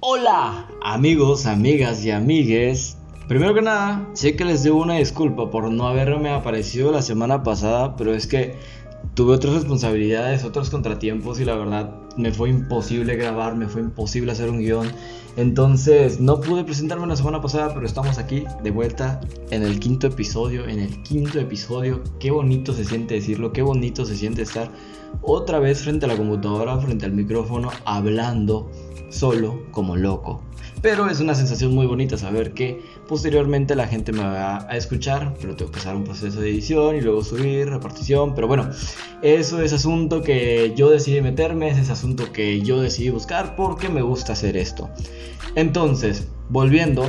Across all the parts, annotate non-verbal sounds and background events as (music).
Hola, amigos, amigas y amigues. Primero que nada, sé que les debo una disculpa por no haberme aparecido la semana pasada, pero es que tuve otras responsabilidades, otros contratiempos y la verdad me fue imposible grabar, me fue imposible hacer un guion. Entonces no pude presentarme la semana pasada, pero estamos aquí de vuelta en el quinto episodio, en el quinto episodio. Qué bonito se siente decirlo, qué bonito se siente estar otra vez frente a la computadora, frente al micrófono, hablando solo como loco. Pero es una sensación muy bonita saber que posteriormente la gente me va a escuchar, pero tengo que pasar un proceso de edición y luego subir, repartición. Pero bueno, eso es asunto que yo decidí meterme, es ese asunto que yo decidí buscar porque me gusta hacer esto. Entonces, volviendo,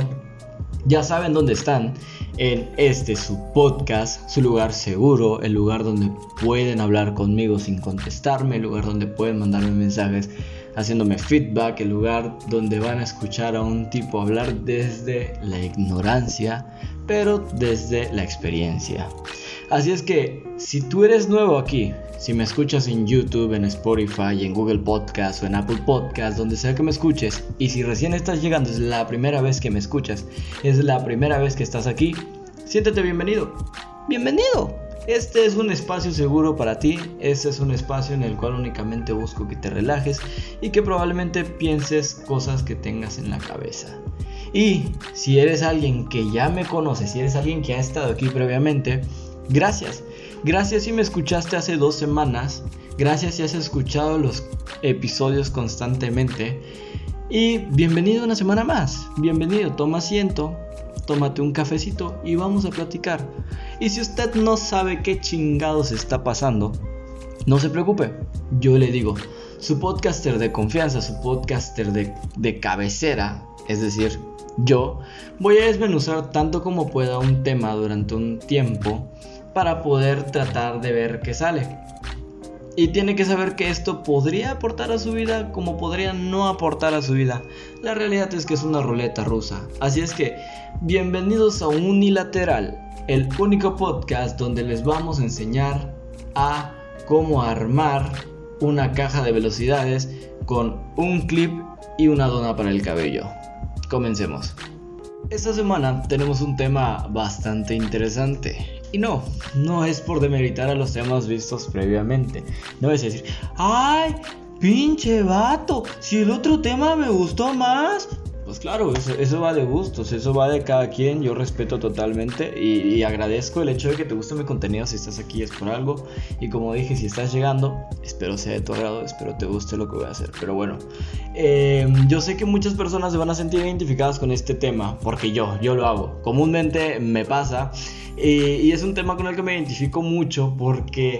ya saben dónde están en este su podcast, su lugar seguro, el lugar donde pueden hablar conmigo sin contestarme, el lugar donde pueden mandarme mensajes haciéndome feedback, el lugar donde van a escuchar a un tipo hablar desde la ignorancia, pero desde la experiencia. Así es que si tú eres nuevo aquí, si me escuchas en YouTube, en Spotify, en Google Podcast o en Apple Podcast, donde sea que me escuches, y si recién estás llegando, es la primera vez que me escuchas, es la primera vez que estás aquí, siéntete bienvenido. Bienvenido. Este es un espacio seguro para ti, este es un espacio en el cual únicamente busco que te relajes y que probablemente pienses cosas que tengas en la cabeza. Y si eres alguien que ya me conoce, si eres alguien que ha estado aquí previamente, gracias. Gracias si me escuchaste hace dos semanas, gracias si has escuchado los episodios constantemente. Y bienvenido una semana más, bienvenido, toma asiento, tómate un cafecito y vamos a platicar. Y si usted no sabe qué chingados está pasando, no se preocupe, yo le digo, su podcaster de confianza, su podcaster de, de cabecera, es decir, yo, voy a desmenuzar tanto como pueda un tema durante un tiempo para poder tratar de ver qué sale. Y tiene que saber que esto podría aportar a su vida como podría no aportar a su vida. La realidad es que es una ruleta rusa. Así es que, bienvenidos a Unilateral, el único podcast donde les vamos a enseñar a cómo armar una caja de velocidades con un clip y una dona para el cabello. Comencemos. Esta semana tenemos un tema bastante interesante. Y no, no es por demeritar a los temas vistos previamente. No es decir, ¡ay! Pinche vato, si el otro tema me gustó más, pues claro, eso, va de gustos, eso va de cada quien, yo respeto totalmente y, agradezco el hecho de que te guste mi contenido, si estás aquí es por algo. Y como dije, si estás llegando, espero sea de tu agrado, espero te guste lo que voy a hacer, pero bueno, em, yo sé que muchas personas se van a sentir identificadas con este tema, porque yo, yo lo hago, comúnmente me pasa y es un tema con el que me identifico mucho porque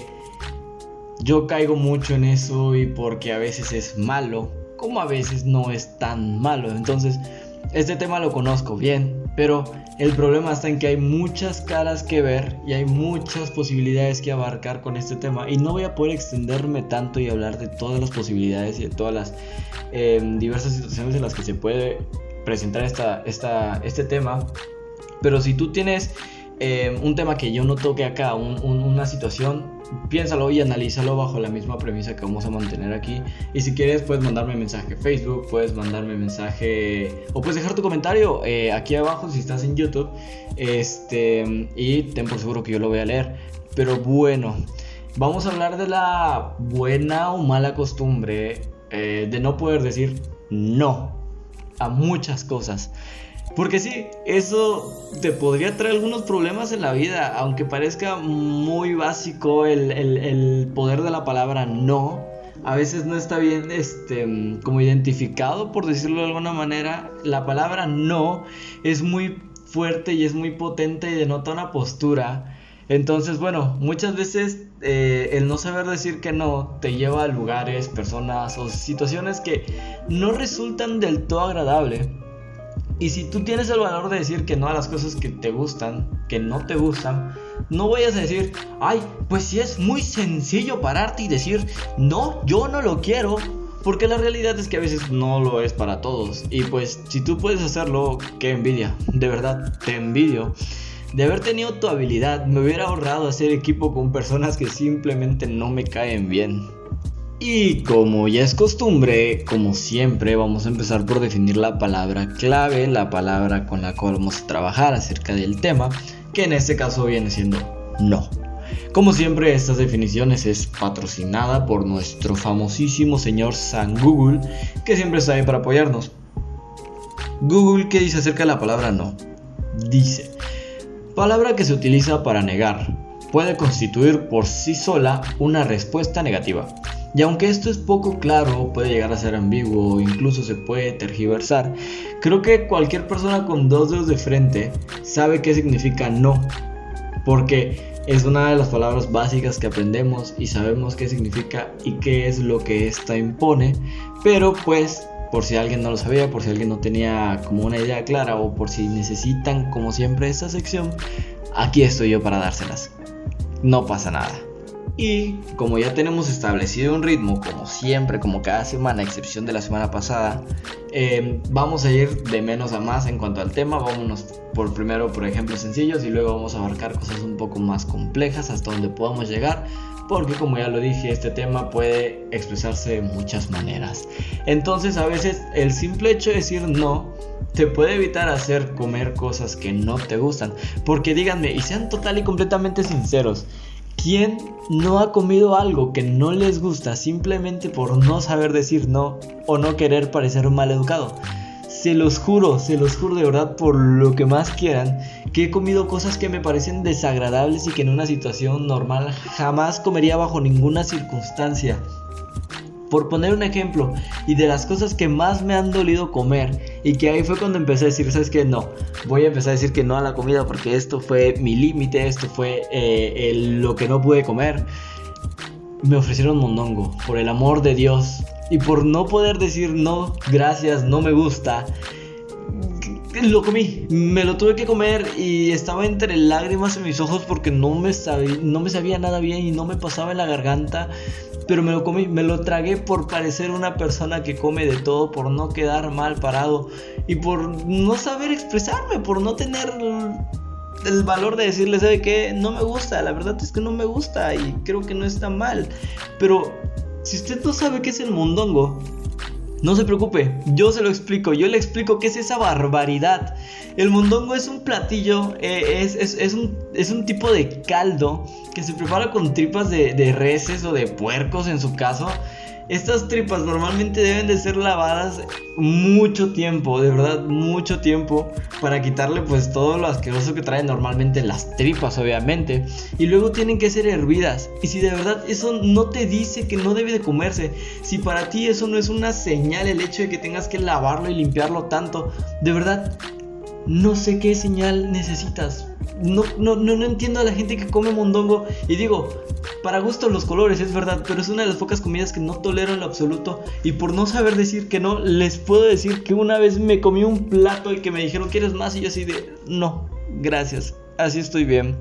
yo caigo mucho en eso y porque a veces es malo como a veces no es tan malo. Entonces, este tema lo conozco bien, pero el problema está en que hay muchas caras que ver y hay muchas posibilidades que abarcar con este tema y no voy a poder extenderme tanto y hablar de todas las posibilidades y de todas las em, diversas situaciones en las que se puede presentar esta, este tema. Pero si tú tienes em, un tema que yo no toque acá, una situación, piénsalo y analízalo bajo la misma premisa que vamos a mantener aquí. Y si quieres, puedes mandarme mensaje a Facebook, puedes mandarme mensaje o puedes dejar tu comentario eh, aquí abajo si estás en YouTube. Este, y ten por seguro que yo lo voy a leer. Pero bueno, vamos a hablar de la buena o mala costumbre eh, de no poder decir no a muchas cosas. Porque sí, eso te podría traer algunos problemas en la vida, aunque parezca muy básico el, poder de la palabra no. A veces no está bien este, como identificado, por decirlo de alguna manera. La palabra no es muy fuerte y es muy potente y denota una postura. Entonces, bueno, muchas veces eh, el no saber decir que no te lleva a lugares, personas o situaciones que no resultan del todo agradables y si tú tienes el valor de decir que no a las cosas que te gustan, que no te gustan, no vayas a decir, ay, pues si es muy sencillo pararte y decir, no, yo no lo quiero, Porque la realidad es que a veces no lo es para todos. Y pues si tú puedes hacerlo, qué envidia. De verdad, te envidio. De haber tenido tu habilidad, me hubiera ahorrado hacer equipo con personas que simplemente no me caen bien. Y como ya es costumbre, como siempre, vamos a empezar por definir la palabra clave, la palabra con la cual vamos a trabajar acerca del tema, que en este caso viene siendo no. Como siempre, estas definiciones es patrocinada por nuestro famosísimo señor San Google, que siempre está ahí para apoyarnos. Google, ¿qué dice acerca de la palabra no? Dice, palabra que se utiliza para negar, puede constituir por sí sola una respuesta negativa y aunque esto es poco claro, puede llegar a ser ambiguo o incluso se puede tergiversar, creo que cualquier persona con dos dedos de frente sabe qué significa no, porque es una de las palabras básicas que aprendemos y sabemos qué significa y qué es lo que esta impone, pero pues por si alguien no lo sabía, por si alguien no tenía como una idea clara o por si necesitan como siempre esta sección, aquí estoy yo para dárselas. No pasa nada. Y como ya tenemos establecido un ritmo, como siempre, como cada semana, a excepción de la semana pasada, eh, vamos a ir de menos a más en cuanto al tema. Vámonos por primero por ejemplos sencillos y luego vamos a abarcar cosas un poco más complejas hasta donde podamos llegar. Porque como ya lo dije, este tema puede expresarse de muchas maneras. Entonces a veces el simple hecho de decir no te puede evitar hacer comer cosas que no te gustan. Porque díganme, y sean total y completamente sinceros, ¿Quién no ha comido algo que no les gusta simplemente por no saber decir no o no querer parecer mal educado? Se los juro, se los juro de verdad por lo que más quieran, que he comido cosas que me parecen desagradables y que en una situación normal jamás comería bajo ninguna circunstancia. Por poner un ejemplo, y de las cosas que más me han dolido comer, y que ahí fue cuando empecé a decir, ¿sabes qué? No, voy a empezar a decir que no a la comida porque esto fue mi límite, esto fue eh, lo que no pude comer. Me ofrecieron mondongo, por el amor de Dios, y por no poder decir no, gracias, no me gusta, lo comí, me lo tuve que comer y estaba entre lágrimas en mis ojos porque no me, sabía, nada bien y no me pasaba en la garganta pero me lo comí, me lo tragué por parecer una persona que come de todo, por no quedar mal parado y por no saber expresarme, por no tener el valor de decirle, ¿sabe qué? No me gusta, la verdad es que no me gusta y creo que no está mal. Pero si usted no sabe qué es el mondongo, no se preocupe, yo se lo explico, yo le explico qué es esa barbaridad. El mondongo es un platillo, eh, es, un, tipo de caldo que se prepara con tripas de, de reses o de puercos en su caso estas tripas normalmente deben de ser lavadas mucho tiempo, de verdad, mucho tiempo, para quitarle pues todo lo asqueroso que traen normalmente las tripas, obviamente. Y luego tienen que ser hervidas. Y si de verdad eso no te dice que no debe de comerse, si para ti eso no es una señal el hecho de que tengas que lavarlo y limpiarlo tanto, de verdad, no sé qué señal necesitas. No, no, no, no entiendo a la gente que come mondongo. Y digo, para gusto los colores, es verdad, pero es una de las pocas comidas que no tolero en lo absoluto. Y por no saber decir que no, les puedo decir que una vez me comí un plato y que me dijeron, ¿quieres más? Y yo así de, no, gracias, así estoy bien.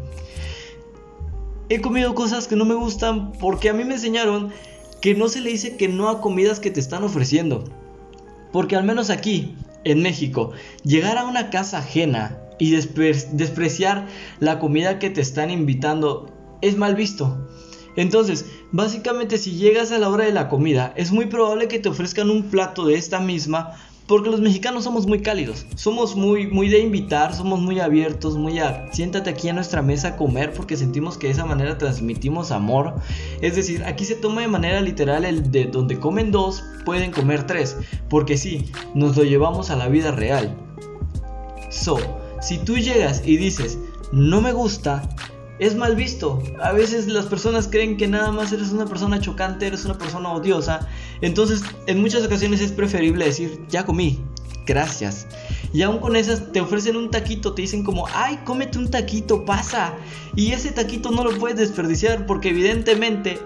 He comido cosas que no me gustan porque a mí me enseñaron que no se le dice que no a comidas que te están ofreciendo. Porque al menos aquí, en México, llegar a una casa ajena y despreciar la comida que te están invitando es mal visto. Entonces, básicamente si llegas a la hora de la comida, es muy probable que te ofrezcan un plato de esta misma, porque los mexicanos somos muy cálidos, somos muy, muy de invitar, somos muy abiertos, muy a siéntate aquí a nuestra mesa a comer porque sentimos que de esa manera transmitimos amor. Es decir, aquí se toma de manera literal el de donde comen dos, pueden comer tres, porque sí, nos lo llevamos a la vida real. So, si tú llegas y dices, no me gusta, es mal visto. A veces las personas creen que nada más eres una persona chocante, eres una persona odiosa. Entonces, en muchas ocasiones es preferible decir, ya comí, gracias. Y aún con esas te ofrecen un taquito, te dicen como, ay, cómete un taquito, pasa. Y ese taquito no lo puedes desperdiciar porque evidentemente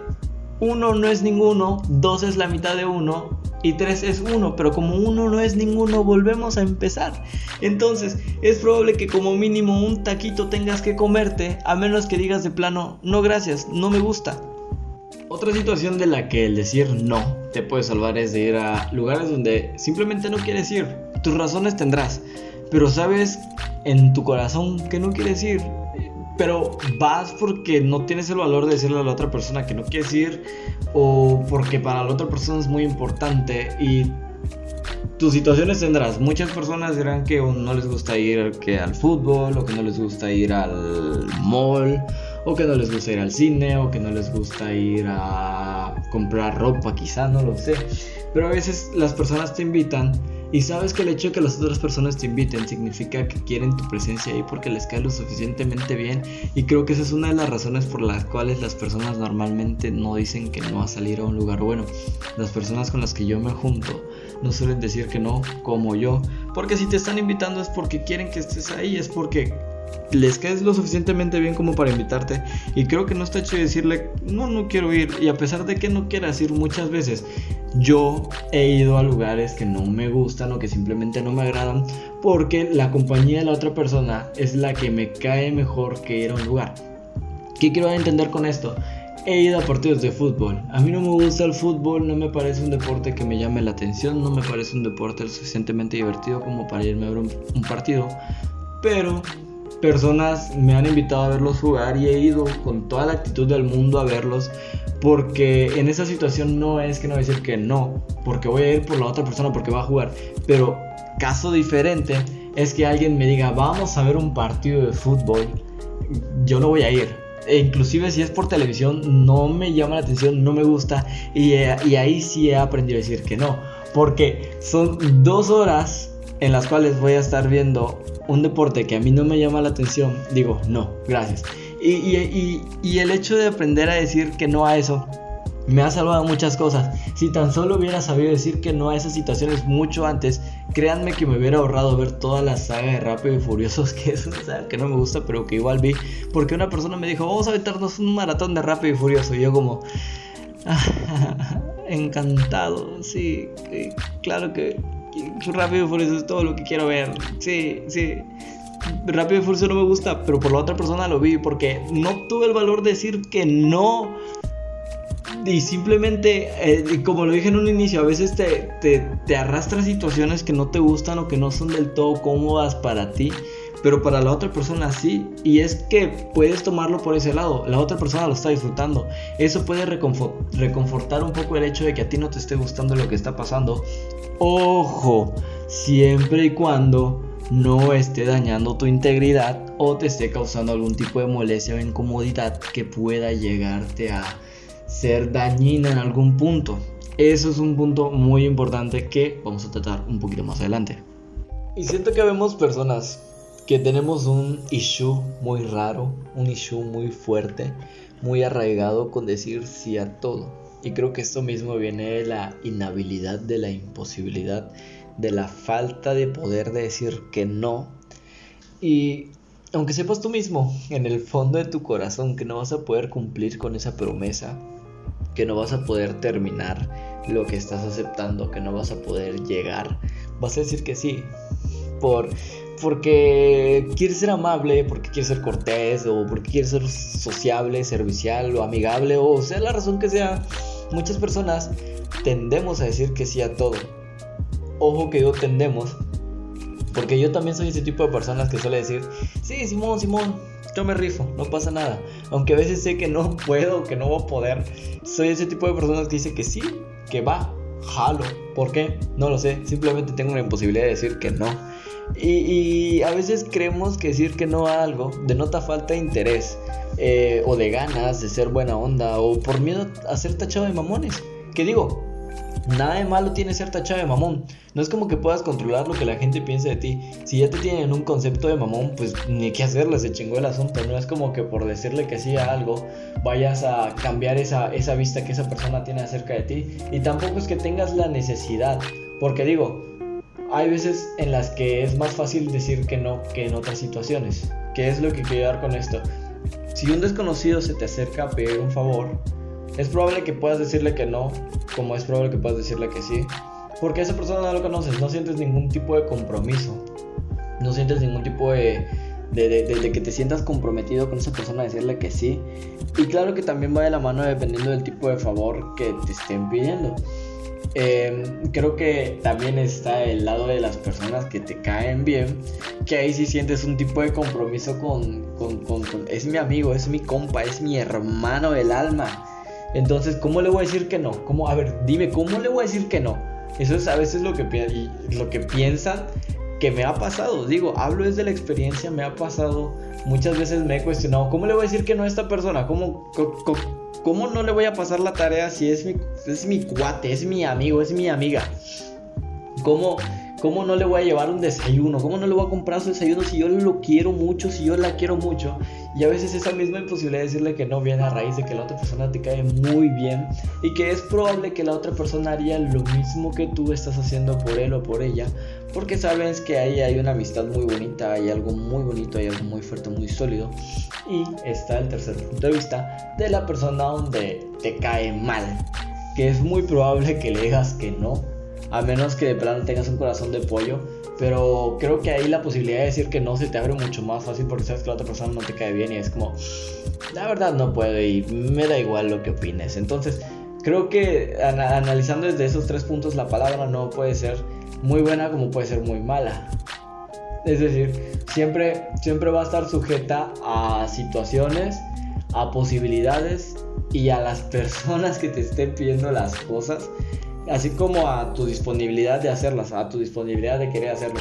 uno no es ninguno, dos es la mitad de uno y 3 es 1, pero como 1 no es ninguno, volvemos a empezar. Entonces, es probable que como mínimo un taquito tengas que comerte, a menos que digas de plano, no gracias, no me gusta. Otra situación de la que el decir no te puede salvar es de ir a lugares donde simplemente no quieres ir. Tus razones tendrás, pero sabes en tu corazón que no quieres ir. Pero vas porque no tienes el valor de decirle a la otra persona que no quieres ir o porque para la otra persona es muy importante y tus situaciones tendrás. Muchas personas dirán que no les gusta ir que al fútbol o que no les gusta ir al mall o que no les gusta ir al cine o que no les gusta ir a comprar ropa, quizá, no lo sé. Pero a veces las personas te invitan y sabes que el hecho de que las otras personas te inviten significa que quieren tu presencia ahí porque les cae lo suficientemente bien. Y creo que esa es una de las razones por las cuales las personas normalmente no dicen que no a salir a un lugar bueno. Las personas con las que yo me junto no suelen decir que no, como yo. Porque si te están invitando es porque quieren que estés ahí, es porque les caes lo suficientemente bien como para invitarte y creo que no está hecho decirle no no quiero ir y a pesar de que no quieras ir muchas veces yo he ido a lugares que no me gustan o que simplemente no me agradan porque la compañía de la otra persona es la que me cae mejor que ir a un lugar ¿qué quiero entender con esto? He ido a partidos de fútbol. A mí no me gusta el fútbol, no me parece un deporte que me llame la atención, no me parece un deporte lo suficientemente divertido como para irme a ver un partido. Pero personas me han invitado a verlos jugar y he ido con toda la actitud del mundo a verlos porque en esa situación no es que no voy a decir que no, porque voy a ir por la otra persona porque va a jugar, pero caso diferente es que alguien me diga vamos a ver un partido de fútbol, yo no voy a ir. E inclusive si es por televisión no me llama la atención, no me gusta y, y ahí sí he aprendido a decir que no, porque son dos horas en las cuales voy a estar viendo un deporte que a mí no me llama la atención, digo, no, gracias. Y, el hecho de aprender a decir que no a eso me ha salvado muchas cosas. Si tan solo hubiera sabido decir que no a esas situaciones mucho antes, créanme que me hubiera ahorrado ver toda la saga de Rápido y Furiosos, (laughs) que es una saga que no me gusta, pero que igual vi, porque una persona me dijo, vamos a aventarnos un maratón de Rápido y Furioso, y yo como, (laughs) (laughs) encantado, sí, claro que Rápido y Furioso es todo lo que quiero ver. Sí, sí. Rápido y Furioso no me gusta, pero por la otra persona lo vi porque no tuve el valor de decir que no. Y simplemente, eh, como lo dije en un inicio, a veces te, te, te arrastras situaciones que no te gustan o que no son del todo cómodas para ti pero para la otra persona sí. Y es que puedes tomarlo por ese lado, la otra persona lo está disfrutando. Eso puede reconfortar un poco el hecho de que a ti no te esté gustando lo que está pasando. Ojo, siempre y cuando no esté dañando tu integridad o te esté causando algún tipo de molestia o incomodidad que pueda llegarte a ser dañina en algún punto. Eso es un punto muy importante que vamos a tratar un poquito más adelante. Y siento que vemos personas que tenemos un issue muy raro, un issue muy fuerte, muy arraigado con decir sí a todo. Y creo que esto mismo viene de la inhabilidad, de la imposibilidad, de la falta de poder de decir que no. Y aunque sepas tú mismo, en el fondo de tu corazón, que no vas a poder cumplir con esa promesa, que no vas a poder terminar lo que estás aceptando, que no vas a poder llegar, vas a decir que sí. Por porque quieres ser amable, porque quieres ser cortés, o porque quieres ser sociable, servicial o amigable, o sea la razón que sea, muchas personas tendemos a decir que sí a todo. Ojo que yo tendemos, porque yo también soy ese tipo de personas que suele decir, sí, Simón, Simón, yo me rifo, no pasa nada. Aunque a veces sé que no (laughs) puedo, que no voy a poder, soy ese tipo de personas que dice que sí, que va, jalo. ¿Por qué? No lo sé, simplemente tengo la imposibilidad de decir que no. Y, a veces creemos que decir que no a algo denota falta de interés eh, o de ganas de ser buena onda o por miedo a ser tachado de mamones. Que digo, nada de malo tiene ser tachado de mamón. No es como que puedas controlar lo que la gente piensa de ti. Si ya te tienen un concepto de mamón, pues ni qué hacerle, se chingó el asunto. No es como que por decirle que sí a algo vayas a cambiar esa, esa vista que esa persona tiene acerca de ti. Y tampoco es que tengas la necesidad. Porque digo, hay veces en las que es más fácil decir que no que en otras situaciones. ¿Qué es lo que quiero dar con esto? Si un desconocido se te acerca a pedir un favor, es probable que puedas decirle que no, como es probable que puedas decirle que sí, porque esa persona no lo conoces, no sientes ningún tipo de compromiso, no sientes ningún tipo de, de, que te sientas comprometido con esa persona, decirle que sí. Y claro que también va de la mano dependiendo del tipo de favor que te estén pidiendo. Em, creo que también está el lado de las personas que te caen bien, que ahí sí sientes un tipo de compromiso con, es mi amigo, es mi compa, es mi hermano del alma. Entonces, ¿cómo le voy a decir que no? ¿Cómo, a ver, dime, ¿cómo le voy a decir que no? Eso es a veces lo que, lo que piensan que me ha pasado. Digo, hablo desde la experiencia, me ha pasado. Muchas veces me he cuestionado, ¿cómo le voy a decir que no a esta persona? ¿Cómo, cómo, no le voy a pasar la tarea si es mi, es mi cuate, es mi amigo, es mi amiga? ¿Cómo, ¿Cómo no le voy a llevar un desayuno? ¿Cómo no le voy a comprar su desayuno si yo lo quiero mucho, si yo la quiero mucho? Y a veces esa misma imposibilidad de decirle que no viene a raíz de que la otra persona te cae muy bien y que es probable que la otra persona haría lo mismo que tú estás haciendo por él o por ella, porque sabes que ahí hay una amistad muy bonita, hay algo muy bonito, hay algo muy fuerte, muy sólido. Y está el tercer punto de vista de la persona donde te cae mal, que es muy probable que le digas que no a menos que de plano tengas un corazón de pollo. Pero creo que ahí la posibilidad de decir que no se te abre mucho más fácil porque sabes que la otra persona no te cae bien y es como, la verdad no puedo y me da igual lo que opines. Entonces, creo que analizando desde esos tres puntos, la palabra no puede ser muy buena como puede ser muy mala. Es decir, siempre, siempre va a estar sujeta a situaciones, a posibilidades y a las (laughs) personas que te estén pidiendo las cosas así como a tu disponibilidad de hacerlas, a tu disponibilidad de querer hacerlo.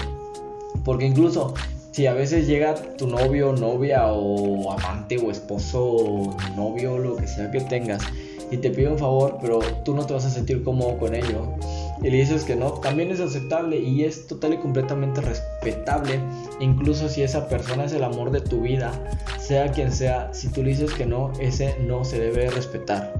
Porque incluso si a veces llega tu novio, novia o amante o esposo, o novio, lo que sea que tengas, y te pide un favor, pero tú no te vas a sentir cómodo con ello, y le dices que no, también es aceptable y es total y completamente respetable, incluso si esa persona es el amor de tu vida, sea quien sea, si tú le dices que no, ese no se debe respetar.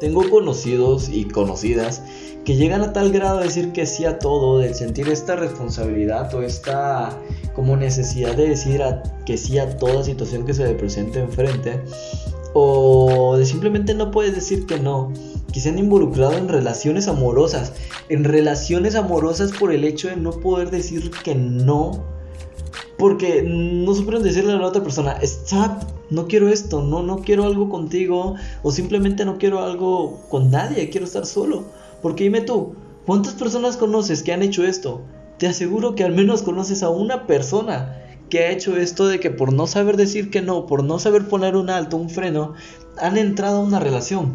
Tengo conocidos y conocidas que llegan a tal grado de decir que sí a todo, de sentir esta responsabilidad o esta como necesidad de decir que sí a toda situación que se le presente enfrente, o de simplemente no puedes decir que no, que se han involucrado en relaciones amorosas, en relaciones amorosas por el hecho de no poder decir que no, porque no supieron decirle a la otra persona, stop, no quiero esto, no, no quiero algo contigo, o simplemente no quiero algo con nadie, quiero estar solo. Porque dime tú, ¿cuántas personas conoces que han hecho esto? Te aseguro que al menos conoces a una persona que ha hecho esto de que por no saber decir que no, por no saber poner un alto, un freno, han entrado a una relación.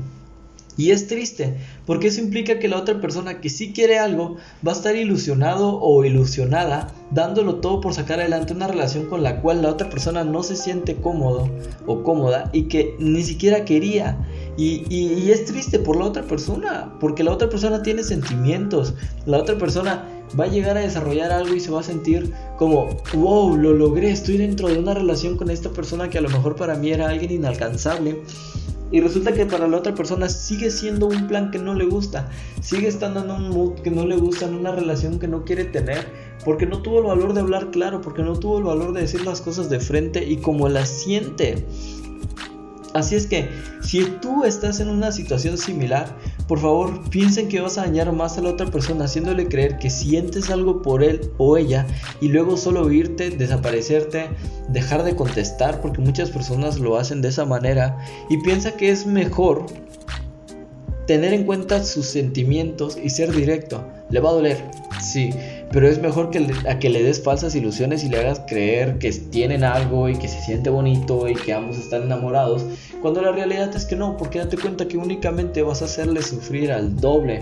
Y es triste, porque eso implica que la otra persona que sí quiere algo va a estar ilusionado o ilusionada, dándolo todo por sacar adelante una relación con la cual la otra persona no se siente cómodo o cómoda y que ni siquiera quería. Y, es triste por la otra persona, porque la otra persona tiene sentimientos, la otra persona va a llegar a desarrollar algo y se va a sentir como, wow, lo logré, estoy dentro de una relación con esta persona que a lo mejor para mí era alguien inalcanzable. Y resulta que para la otra persona sigue siendo un plan que no le gusta, sigue estando en un mood que no le gusta, en una relación que no quiere tener, porque no tuvo el valor de hablar claro, porque no tuvo el valor de decir las cosas de frente y como las siente. Así es que si tú estás en una situación similar, por favor piensen que vas a dañar más a la otra persona haciéndole creer que sientes algo por él o ella y luego solo irte, desaparecerte, dejar de contestar porque muchas personas lo hacen de esa manera y piensa que es mejor tener en cuenta sus sentimientos y ser directo. Le va a doler, sí, pero es mejor que a que le des falsas ilusiones y le hagas creer que tienen algo y que se siente bonito y que ambos están enamorados, cuando la realidad es que no, porque date cuenta que únicamente vas a hacerle sufrir al doble.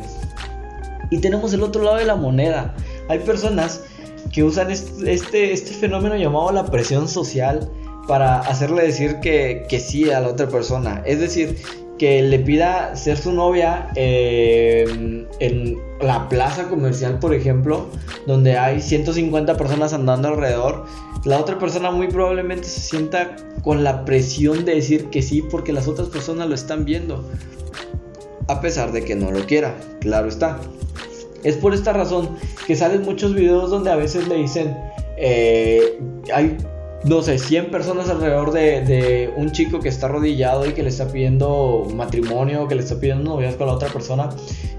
Y tenemos el otro lado de la moneda. Hay personas que usan este, este fenómeno llamado la presión social para hacerle decir que, que sí a la otra persona. Es decir, que le pida ser su novia eh, en la plaza comercial, por ejemplo, donde hay 150 personas andando alrededor, la otra persona muy probablemente se sienta con la presión de decir que sí porque las otras personas lo están viendo, a pesar de que no lo quiera, claro está. Es por esta razón que salen muchos videos donde a veces le dicen, eh, hay no sé, 100 personas alrededor de, un chico que está arrodillado y que le está pidiendo matrimonio, que le está pidiendo noviazgo con la otra persona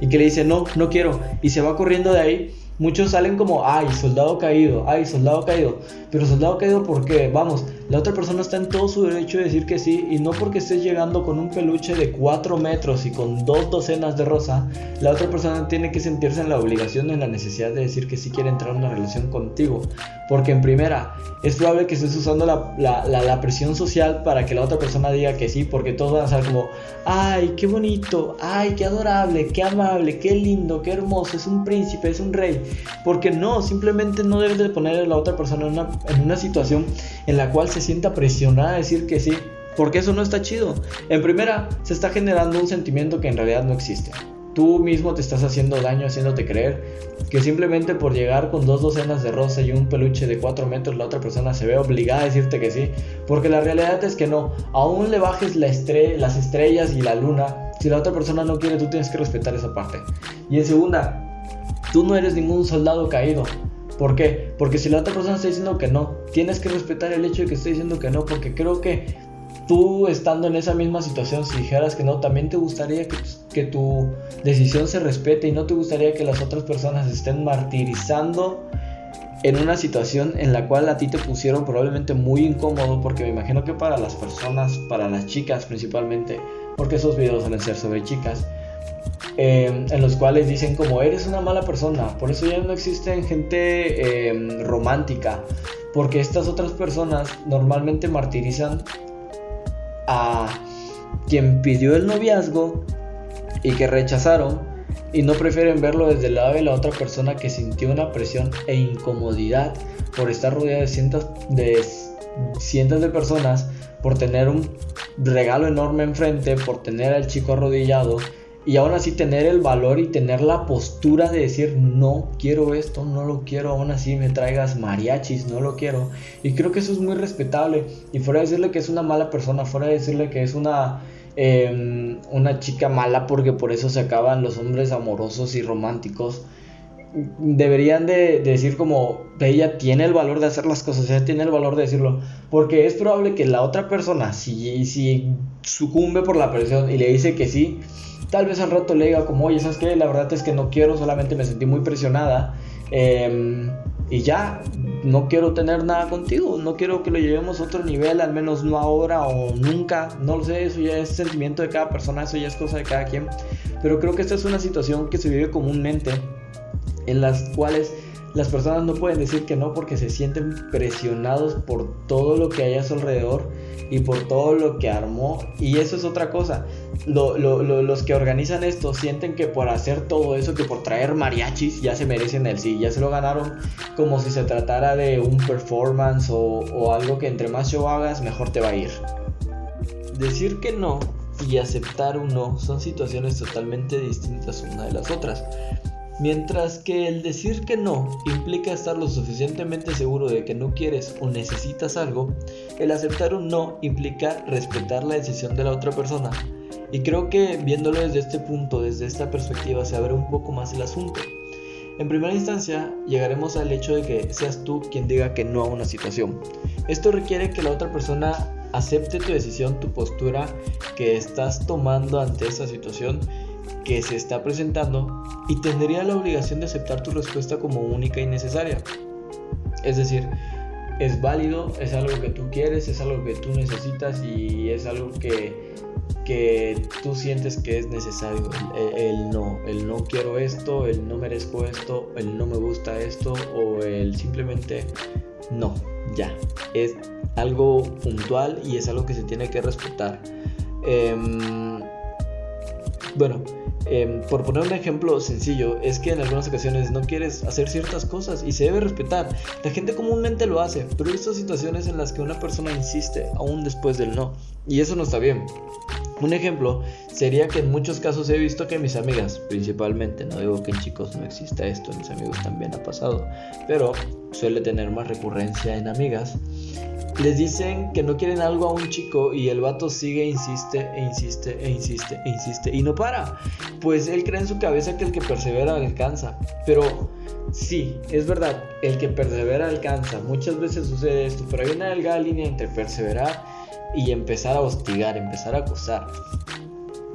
y que le dice, no, no quiero, y se va corriendo de ahí Muchos salen como, ay, soldado caído, ay, soldado caído. Pero soldado caído, ¿por qué? Vamos, la otra persona está en todo su derecho de decir que sí. Y no porque estés llegando con un peluche de 4 metros y con dos docenas de rosa, la otra persona tiene que sentirse en la obligación, en la necesidad de decir que sí quiere entrar en una relación contigo. Porque en primera, es probable que estés usando la, la, la, presión social para que la otra persona diga que sí. Porque todos van a ser como, ay, qué bonito, ay, qué adorable, qué amable, qué lindo, qué hermoso, es un príncipe, es un rey. Porque no, simplemente no debes de poner a la otra persona en una, en una situación en la cual se sienta presionada a decir que sí. Porque eso no está chido. En primera, se está generando un sentimiento que en realidad no existe. Tú mismo te estás haciendo daño haciéndote creer que simplemente por llegar con dos docenas de rosa y un peluche de 4 metros la otra persona se ve obligada a decirte que sí. Porque la realidad es que no. Aún le bajes la las estrellas y la luna. Si la otra persona no quiere, tú tienes que respetar esa parte. Y en segunda, Tú no eres ningún soldado caído. ¿Por qué? Porque si la otra persona está diciendo que no, tienes que respetar el hecho de que esté diciendo que no, porque creo que tú estando en esa misma situación, si dijeras que no, también te gustaría que, tu decisión se respete y no te gustaría que las otras personas estén martirizando en una situación en la cual a ti te pusieron probablemente muy incómodo, porque me imagino que para las personas, para las chicas principalmente, porque esos videos suelen ser sobre chicas, Em, en los cuales dicen como eres una mala persona, por eso ya no existen gente em, romántica, porque estas otras personas normalmente martirizan a quien pidió el noviazgo y que rechazaron y no prefieren verlo desde el lado de la otra persona que sintió una presión e incomodidad por estar rodeada de cientos de, cientos de personas, por tener un regalo enorme enfrente, por tener al chico arrodillado y aún así tener el valor y tener la postura de decir no quiero esto, no lo quiero, aún así me traigas mariachis, no lo quiero. Y creo que eso es muy respetable. Y fuera de decirle que es una mala persona, fuera de decirle que es una, em, una chica mala porque por eso se acaban los hombres amorosos y románticos. Deberían de, decir como ella tiene el valor de hacer las cosas, ella tiene el valor de decirlo, porque es probable que la otra persona, si, si sucumbe por la presión y le dice que sí, Tal vez al rato le diga como, oye, ¿sabes qué? La verdad es que no quiero, solamente me sentí muy presionada. Em, y ya, no quiero tener nada contigo, no quiero que lo llevemos a otro nivel, al menos no ahora o nunca, no lo sé, eso ya es sentimiento de cada persona, eso ya es cosa de cada quien, pero creo que esta es una situación que se vive comúnmente, en las cuales las personas no pueden decir que no porque se sienten presionados por todo lo que hay a su alrededor y por todo lo que armó. Y eso es otra cosa. los que organizan esto sienten que por hacer todo eso, que por traer mariachis, ya se merecen el sí, ya se lo ganaron como si se tratara de un performance o, o algo que entre más show hagas, mejor te va a ir. Decir que no y aceptar un no son situaciones totalmente distintas una de las otras. Mientras que el decir que no implica estar lo suficientemente seguro de que no quieres o necesitas algo, el aceptar un no implica respetar la decisión de la otra persona. Y creo que viéndolo desde este punto, desde esta perspectiva, se abre un poco más el asunto. En primera instancia, llegaremos al hecho de que seas tú quien diga que no a una situación. Esto requiere que la otra persona acepte tu decisión, tu postura que estás tomando ante esa situación que se está presentando y tendría la obligación de aceptar tu respuesta como única y necesaria. Es decir, es válido, es algo que tú quieres, es algo que tú necesitas y es algo que, que tú sientes que es necesario. El, no, el no quiero esto, el no merezco esto, el no me gusta esto o el simplemente no, ya. Es algo puntual y es algo que se tiene que respetar. Em, bueno, Em, por poner un ejemplo sencillo, es que en algunas ocasiones no quieres hacer ciertas cosas y se debe respetar. La gente comúnmente lo hace, pero hay estas situaciones en las que una persona insiste aún después del no. Y eso no está bien. Un ejemplo sería que en muchos casos he visto que mis amigas, principalmente, no digo que en chicos no exista esto, en mis amigos también ha pasado, pero suele tener más recurrencia en amigas, les dicen que no quieren algo a un chico y el vato sigue, insiste e insiste e insiste e insiste y no para. Pues él cree en su cabeza que el que persevera alcanza. Pero sí, es verdad, el que persevera alcanza. Muchas veces sucede esto, pero hay una delgada línea entre perseverar y empezar a hostigar, empezar a acosar.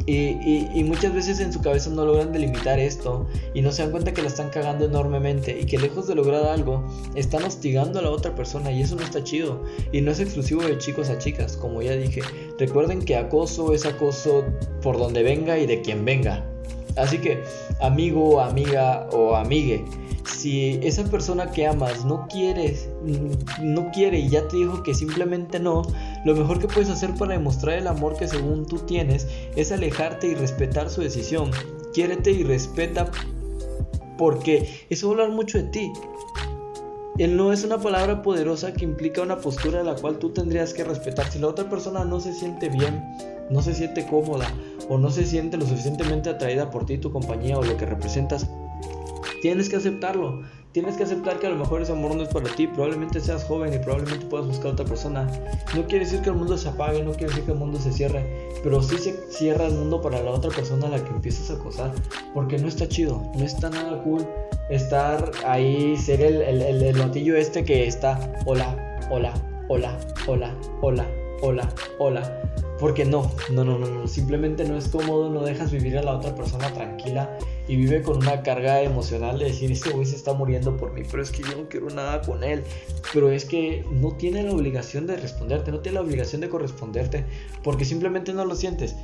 Y, muchas veces en su cabeza no logran delimitar esto y no se dan cuenta que la están cagando enormemente y que lejos de lograr algo están hostigando a la otra persona y eso no está chido y no es exclusivo de chicos a chicas, como ya dije. Recuerden que acoso es acoso por donde venga y de quien venga. Así que, amigo, amiga o amigue, si esa persona que amas no quiere, no quiere y ya te dijo que simplemente no, lo mejor que puedes hacer para demostrar el amor que según tú tienes es alejarte y respetar su decisión. Quiérete y respeta porque eso va a hablar mucho de ti. El no es una palabra poderosa que implica una postura a la cual tú tendrías que respetar. Si la otra persona no se siente bien, no se siente cómoda o no se siente lo suficientemente atraída por ti, tu compañía o lo que representas, Tienes que aceptarlo. Tienes que aceptar que a lo mejor ese amor no es para ti. Probablemente seas joven y probablemente puedas buscar otra persona. No quiere decir que el mundo se apague, no quiere decir que el mundo se cierre. Pero sí se cierra el mundo para la otra persona a la que empiezas a acosar. Porque no está chido, no está nada cool estar ahí, ser el, el, el, el este que está hola, hola, hola, hola, hola, hola, hola. Porque no, no, no, no, no, simplemente no es cómodo, no dejas vivir a la otra persona tranquila y vive con una carga emocional de decir, este güey se está muriendo por mí, pero es que yo no quiero nada con él. Pero es que no tiene la obligación de responderte, no tiene la obligación de corresponderte, porque simplemente no lo sientes.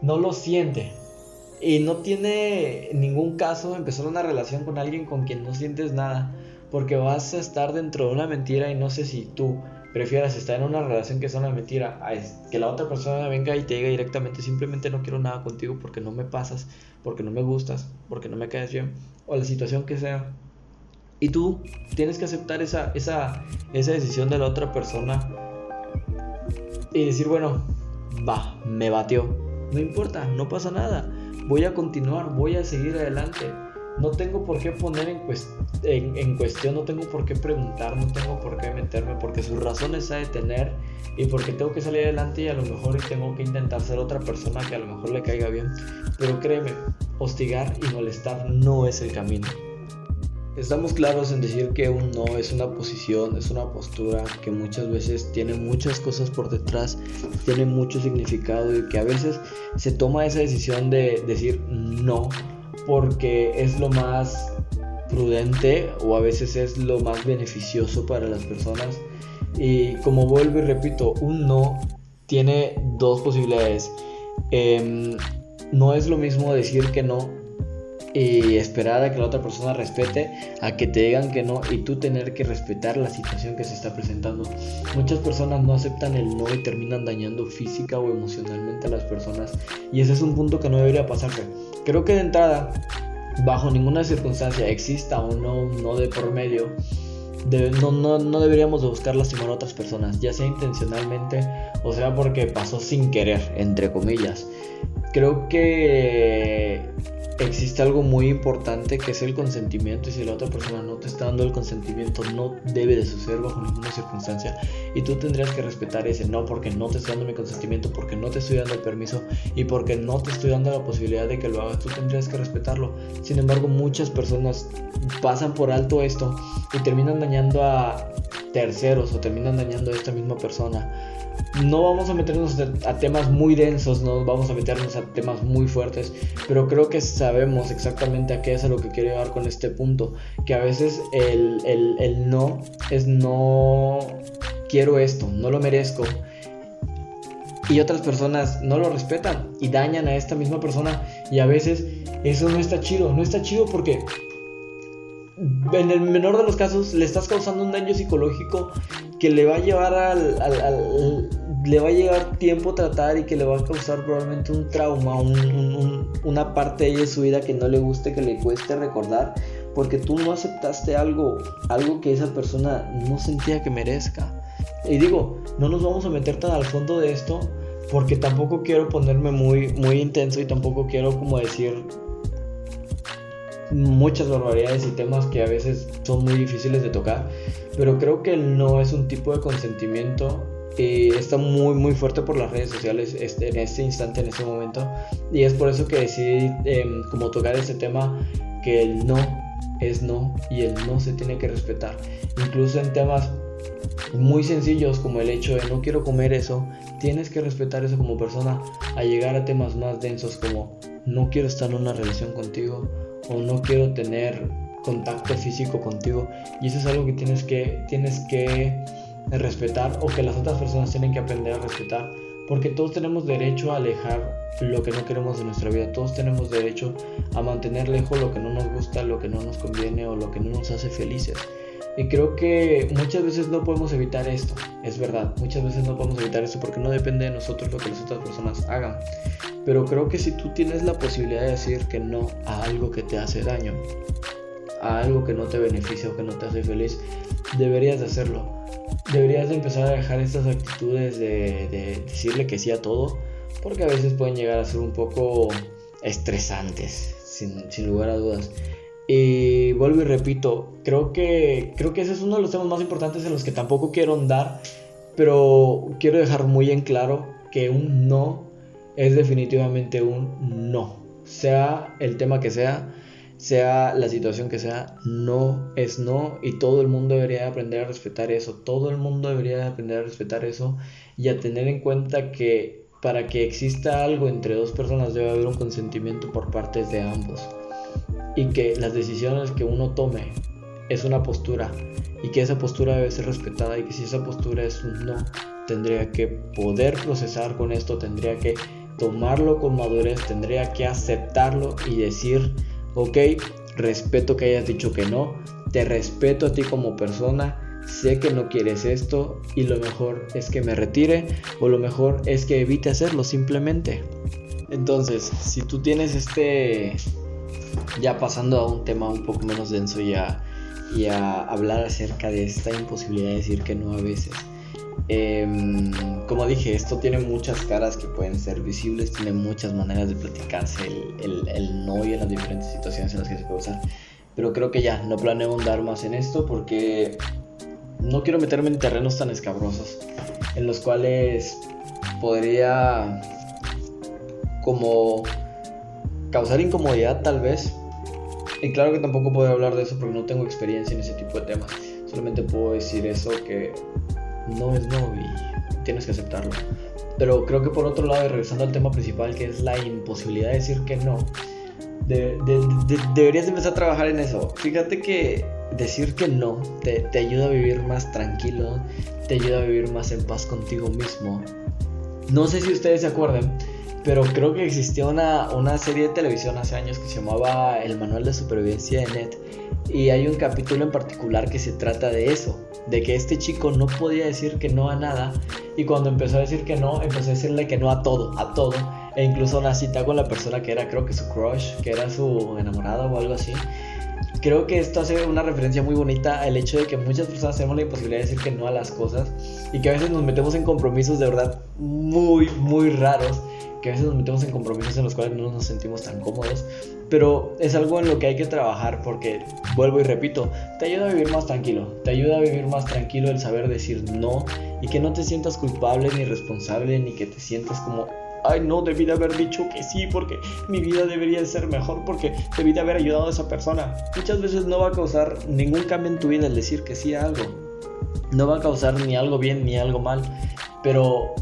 No lo siente. Y no tiene ningún caso empezar una relación con alguien con quien no sientes nada, porque vas a estar dentro de una mentira y no sé si tú prefieras estar en una relación que es una mentira a que la otra persona venga y te diga directamente simplemente no quiero nada contigo porque no me pasas, porque no me gustas, porque no me caes bien o la situación que sea. Y tú tienes que aceptar esa, esa, esa decisión de la otra persona y decir, bueno, va, me batió. No importa, no pasa nada. Voy a continuar, voy a seguir adelante no tengo por qué poner en, cuestión, no tengo por qué preguntar, no tengo por qué meterme, porque sus razones ha de tener y porque tengo que salir adelante y a lo mejor tengo que intentar ser otra persona que a lo mejor le caiga bien. Pero créeme, hostigar y molestar no es el camino. Estamos claros en decir que un no es una posición, es una postura que muchas veces tiene muchas cosas por detrás, tiene mucho significado y que a veces se toma esa decisión de decir no porque es lo más prudente o a veces es lo más beneficioso para las personas. Y como vuelvo y repito, un no tiene dos posibilidades. Em, no es lo mismo decir que no y esperar a que la otra persona respete, a que te digan que no y tú tener que respetar la situación que se está presentando. Muchas personas no aceptan el no y terminan dañando física o emocionalmente a las personas y ese es un punto que no debería pasarse. Creo que de entrada, bajo ninguna circunstancia, exista o no un no de por medio, no, no, no, deberíamos de buscar lastimar a otras personas, ya sea intencionalmente o sea porque pasó sin querer, entre comillas. Creo que existe algo muy importante que es el consentimiento y si la otra persona no te está dando el consentimiento no debe de suceder bajo ninguna circunstancia y tú tendrías que respetar ese no porque no te estoy dando mi consentimiento porque no te estoy dando el permiso y porque no te estoy dando la posibilidad de que lo hagas tú tendrías que respetarlo. Sin embargo muchas personas pasan por alto esto y terminan dañando a terceros o terminan dañando a esta misma persona no vamos a meternos a temas muy densos, no vamos a meternos a temas muy fuertes, pero creo que sabemos exactamente a qué es a lo que quiero llegar con este punto, que a veces el, el no es no quiero esto, no lo merezco, y otras personas no lo respetan y dañan a esta misma persona y a veces eso no está chido, no está chido porque en el menor de los casos le estás causando un daño psicológico que le va a llevar al, le va a llevar tiempo tratar y que le va a causar probablemente un trauma, una parte de su vida que no le guste, que le cueste recordar, porque tú no aceptaste algo, algo que esa persona no sentía que merezca. Y digo, no nos vamos a meter tan al fondo de esto, porque tampoco quiero ponerme muy, muy intenso y tampoco quiero como decir muchas barbaridades y temas que a veces son muy difíciles de tocar, pero creo que no es un tipo de consentimiento y está muy muy fuerte por las redes sociales este, en este instante, en este momento, y es por eso que decidí em, como tocar este tema que el no es no y el no se tiene que respetar, incluso en temas muy sencillos como el hecho de no quiero comer eso, tienes que respetar eso como persona a llegar a temas más densos como no quiero estar en una relación contigo o no quiero tener contacto físico contigo y eso es algo que tienes que tienes que respetar o que las otras personas tienen que aprender a respetar porque todos tenemos derecho a alejar lo que no queremos de nuestra vida. Todos tenemos derecho a mantener lejos lo que no nos gusta, lo que no nos conviene o lo que no nos hace felices. Y creo que muchas veces no podemos evitar esto, es verdad, muchas veces no podemos evitar esto porque no depende de nosotros lo que las otras personas hagan. Pero creo que si tú tienes la posibilidad de decir que no a algo que te hace daño, a algo que no te beneficia o que no te hace feliz, deberías de hacerlo deberías de empezar a dejar estas actitudes de, decirle que sí a todo, porque a veces pueden llegar a ser un poco estresantes, sin, lugar a dudas. Y vuelvo y repito, creo que, creo que ese es uno de los temas más importantes en los que tampoco quiero andar, pero quiero dejar muy en claro que un no es definitivamente un no, sea el tema que sea sea la situación que sea, no es no. Y todo el mundo debería aprender a respetar eso, todo el mundo debería aprender a respetar eso y a tener en cuenta que para que exista algo entre dos personas debe haber un consentimiento por partes de ambos y que las decisiones que uno tome es una postura y que esa postura debe ser respetada y que si esa postura es un no, tendría que poder procesar con esto, tendría que tomarlo con madurez, tendría que aceptarlo y decir ok, respeto que hayas dicho que no, te respeto a ti como persona, sé que no quieres esto y lo mejor es que me retire o lo mejor es que evite hacerlo simplemente. Entonces, si tú tienes este, ya pasando a un tema un poco menos denso ya y a hablar acerca de esta imposibilidad de decir que no a veces. Em, como dije, esto tiene muchas caras que pueden ser visibles, tiene muchas maneras de platicarse el, el, no y en las diferentes situaciones en las que se puede usar. Pero creo que ya, no planeo andar más en esto porque no quiero meterme en terrenos tan escabrosos en los cuales podría como causar incomodidad tal vez. Y claro que tampoco puedo hablar de eso porque no tengo experiencia en ese tipo de temas. Solamente puedo decir eso que no es no y tienes que aceptarlo. Pero creo que por otro lado, y regresando al tema principal, que es la imposibilidad de decir que no, deberías empezar a trabajar en eso. Fíjate que decir que no te, te, ayuda a vivir más tranquilo, te ayuda a vivir más en paz contigo mismo. No sé si ustedes se acuerdan, pero creo que existía una, una serie de televisión hace años que se llamaba El Manual de Supervivencia de Net y hay un capítulo en particular que se trata de eso, de que este chico no podía decir que no a nada y cuando empezó a decir que no, empezó a decirle que no a todo, a todo. E incluso una cita con la persona que era, creo que su crush, que era su enamorada o algo así. Creo que esto hace una referencia muy bonita al hecho de que muchas personas tenemos la imposibilidad de decir que no a las cosas y que a veces nos metemos en compromisos de verdad muy, muy raros que a veces nos metemos en compromisos en los cuales no nos sentimos tan cómodos, pero es algo en lo que hay que trabajar porque, vuelvo y repito, te ayuda a vivir más tranquilo, te ayuda a vivir más tranquilo el saber decir no y que no te sientas culpable ni responsable ni que te sientas como, ay no, debí de haber dicho que sí porque mi vida debería ser mejor porque debí de haber ayudado a esa persona. Muchas veces no va a causar ningún cambio en tu vida el decir que sí a algo. No va a causar ni algo bien ni algo mal, pero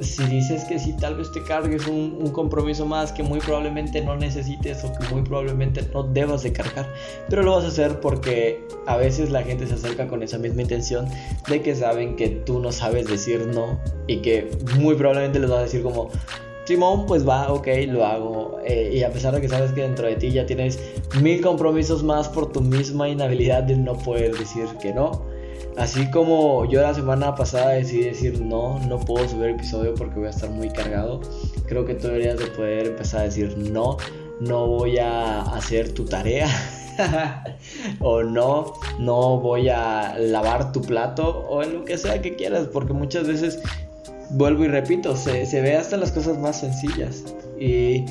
si dices que si tal vez te cargues un, compromiso más que muy probablemente no necesites o que muy probablemente no debas de cargar, pero lo vas a hacer porque a veces la gente se acerca con esa misma intención de que saben que tú no sabes decir no y que muy probablemente les vas a decir como Simón, pues va, ok, lo hago. Eh, y a pesar de que sabes que dentro de ti ya tienes mil compromisos más por tu misma inhabilidad de no poder decir que no, Así como yo la semana pasada decidí decir no, no puedo subir episodio porque voy a estar muy cargado, creo que tú deberías de poder empezar a decir no, no voy a hacer tu tarea. (laughs) o no, no voy a lavar tu plato o lo que sea que quieras, porque muchas veces, vuelvo y repito, se, se ve hasta las cosas más sencillas. Y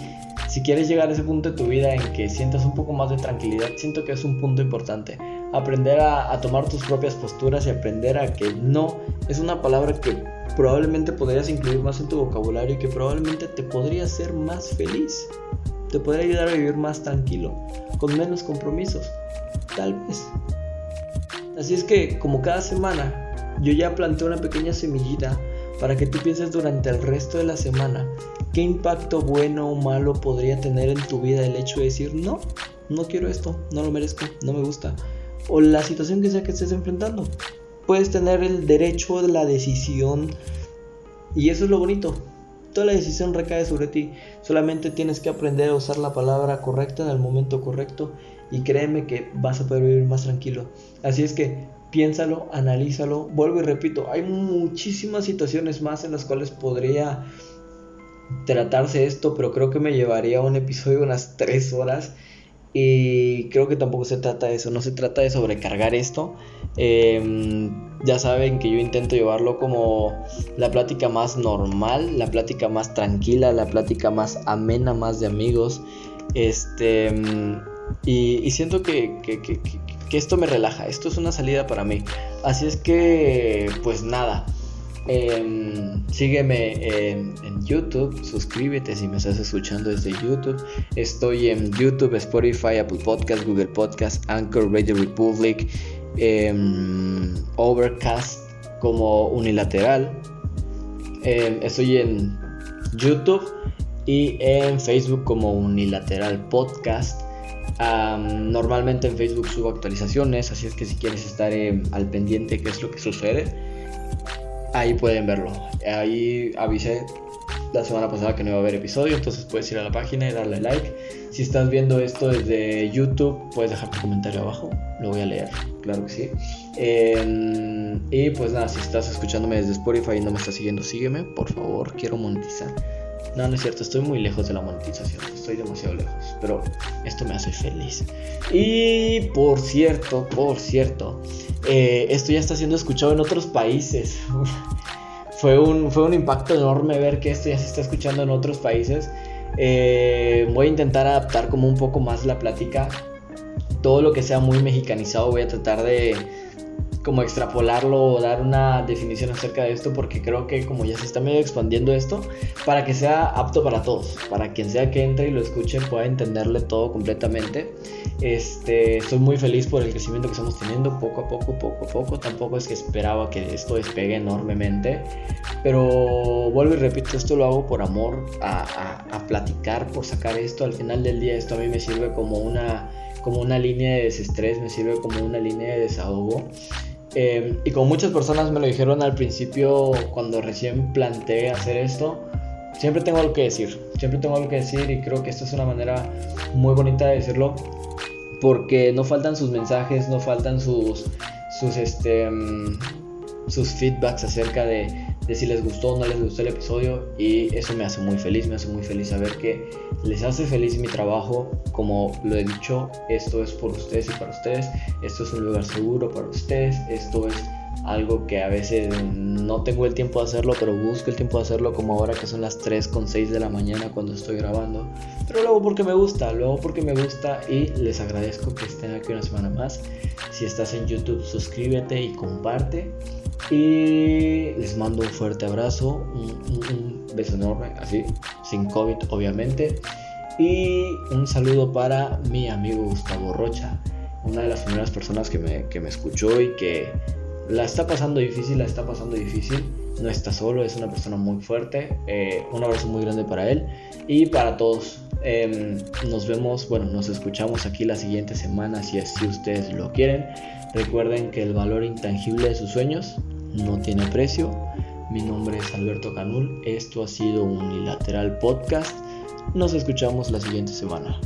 si quieres llegar a ese punto de tu vida en que sientas un poco más de tranquilidad, siento que es un punto importante aprender a, tomar tus propias posturas y aprender a que no es una palabra que probablemente podrías incluir más en tu vocabulario y que probablemente te podría hacer más feliz. Te podría ayudar a vivir más tranquilo, con menos compromisos. Tal vez. Así es que como cada semana yo ya planteé una pequeña semillita para que tú pienses durante el resto de la semana qué impacto bueno o malo podría tener en tu vida el hecho de decir, no, no quiero esto, no lo merezco, no me gusta. O la situación que sea que estés enfrentando. Puedes tener el derecho de la decisión y eso es lo bonito. Toda la decisión recae sobre ti. Solamente tienes que aprender a usar la palabra correcta en el momento correcto y créeme que vas a poder vivir más tranquilo. Así es que piénsalo, analízalo. Vuelvo y repito, hay muchísimas situaciones más en las cuales podría tratarse esto, pero creo que me llevaría un episodio de unas 3 horas. Y creo que tampoco se trata de eso, no se trata de sobrecargar esto. Em, ya saben que yo intento llevarlo como la plática más normal, la plática más tranquila, la plática más amena, más de amigos. Este, y, siento que, que esto me relaja, esto es una salida para mí. Así es que, pues nada. Em, sígueme en, YouTube, suscríbete si me estás escuchando desde YouTube. Estoy en YouTube, Spotify, Apple Podcast, Google Podcast, Anchor, Radio Republic, em, Overcast como unilateral. Em, estoy en YouTube y en Facebook como unilateral podcast. normalmente en Facebook subo actualizaciones, así es que si quieres estar al pendiente qué es lo que sucede, ahí pueden verlo. Ahí avisé la semana pasada que no iba a haber episodio, entonces puedes ir a la página y darle like. Si estás viendo esto desde YouTube, puedes dejar tu comentario abajo, lo voy a leer, claro que sí. Em, y pues nada, si estás escuchándome desde Spotify y no me estás siguiendo, sígueme, por favor, quiero monetizar. No, no es cierto, estoy muy lejos de la monetización, estoy demasiado lejos, pero esto me hace feliz. Y por cierto, por cierto, eh, esto ya está siendo escuchado en otros países. (laughs) fue, un, fue un impacto enorme ver que esto ya se está escuchando en otros países. Eh, voy a intentar adaptar como un poco más la plática. Todo lo que sea muy mexicanizado voy a tratar de como extrapolarlo o dar una definición acerca de esto porque creo que como ya se está medio expandiendo esto, para que sea apto para todos, para quien sea que entre y lo escuche pueda entenderle todo completamente. Este, estoy muy feliz por el crecimiento que estamos teniendo poco a poco, poco a poco. Tampoco es que esperaba que esto despegue enormemente, pero vuelvo y repito, esto lo hago por amor a, a, a platicar, por sacar esto. Al final del día esto a mí me sirve como una como una línea de desestrés, me sirve como una línea de desahogo. Em, y como muchas personas me lo dijeron al principio cuando recién planteé hacer esto, siempre tengo algo que decir, siempre tengo algo que decir y creo que esta es una manera muy bonita de decirlo porque no faltan sus mensajes, no faltan sus, sus, este, em, sus feedbacks acerca de, de si les gustó o no les gustó el episodio y eso me hace muy feliz, me hace muy feliz saber que les hace feliz mi trabajo, como lo he dicho, esto es por ustedes y para ustedes, esto es un lugar seguro para ustedes, esto es algo que a veces no tengo el tiempo de hacerlo, pero busco el tiempo de hacerlo como ahora que son las 3 con 6 de la mañana cuando estoy grabando. Pero luego porque me gusta, luego porque me gusta y les agradezco que estén aquí una semana más. Si estás en YouTube, suscríbete y comparte. Y les mando un fuerte abrazo, un, beso enorme, así, sin COVID obviamente. Y un saludo para mi amigo Gustavo Rocha, una de las primeras personas que me, que me escuchó y que la está pasando difícil, la está pasando difícil. No está solo, es una persona muy fuerte. Eh, un abrazo muy grande para él y para todos. Em, nos vemos, bueno, nos escuchamos aquí la siguiente semana si así ustedes lo quieren. Recuerden que el valor intangible de sus sueños no tiene precio. Mi nombre es Alberto Canul. Esto ha sido Unilateral Podcast. Nos escuchamos la siguiente semana.